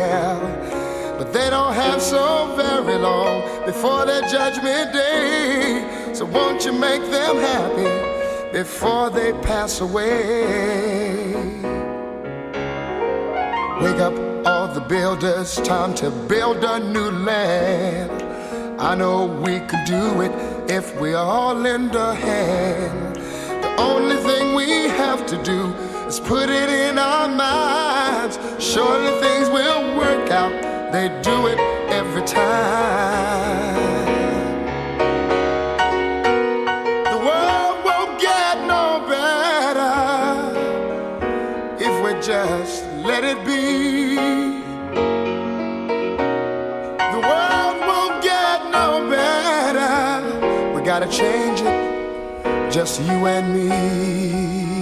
But they don't have so very long before their judgment day. So won't you make them happy before they pass away? Wake up all the builders, time to build a new land. I know we could do it if we all lend a hand. The only thing we have to do is put it in our minds. Surely things will work out, they do it every time. The world won't get no better if we just let it be. The world won't get no better. We gotta change it, just you and me.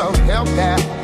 Some help, yeah.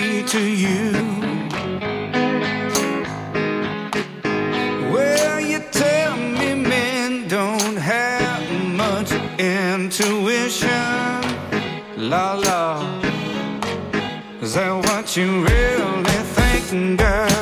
to you. Well, you tell me men don't have much intuition. La la, is that what you really think, girl?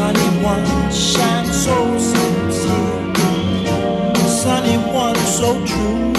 Sunny one shines so sincere. Sunny one so true.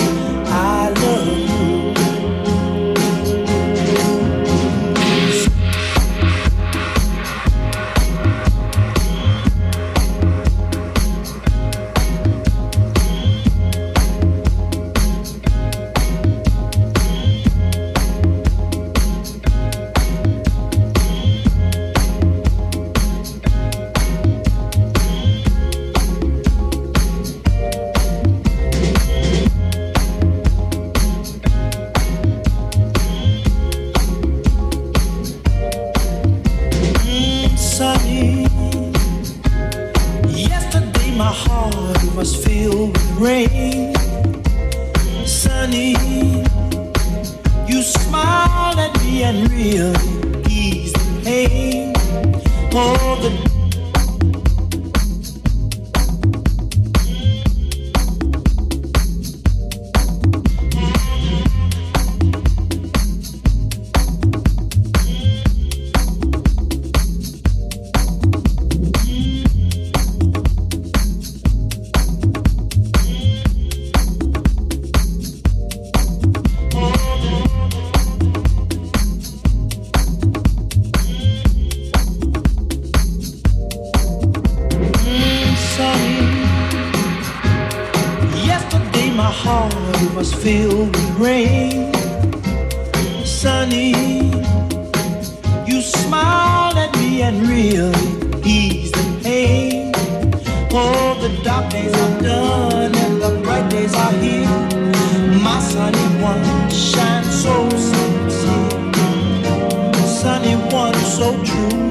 so true.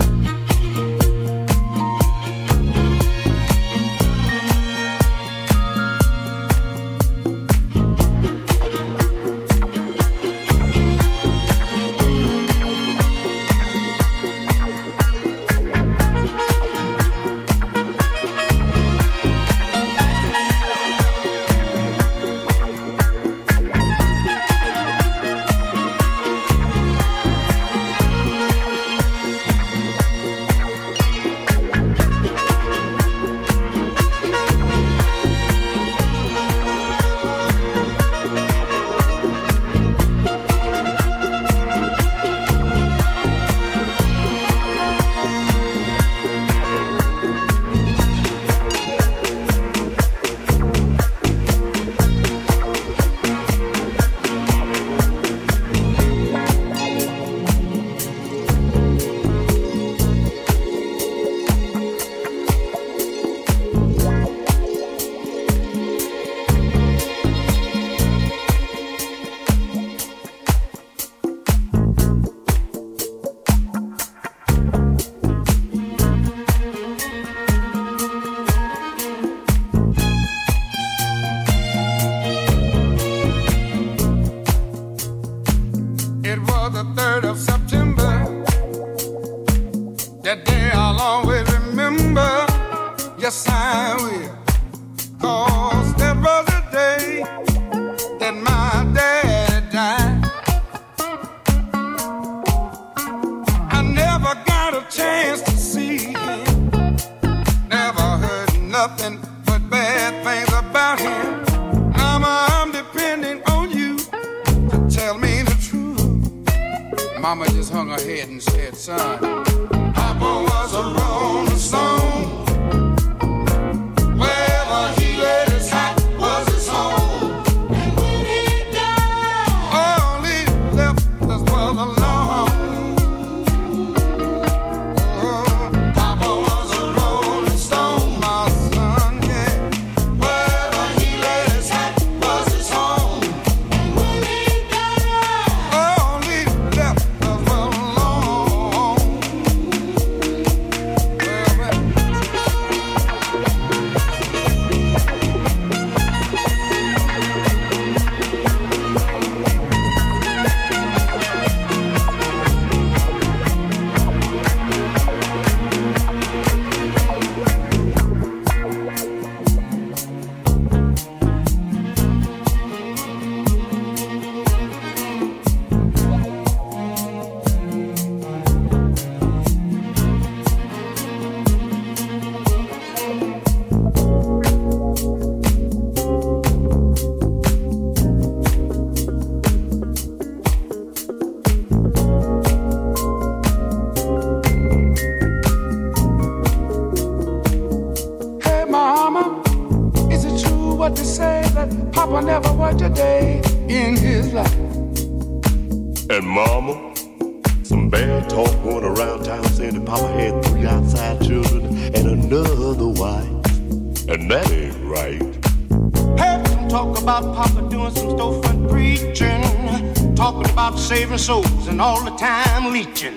preaching.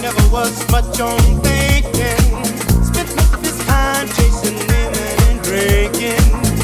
never was much on thinking. This chasing women and drinking.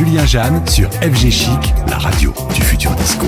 Julien Jeanne sur FG Chic, la radio du futur disco.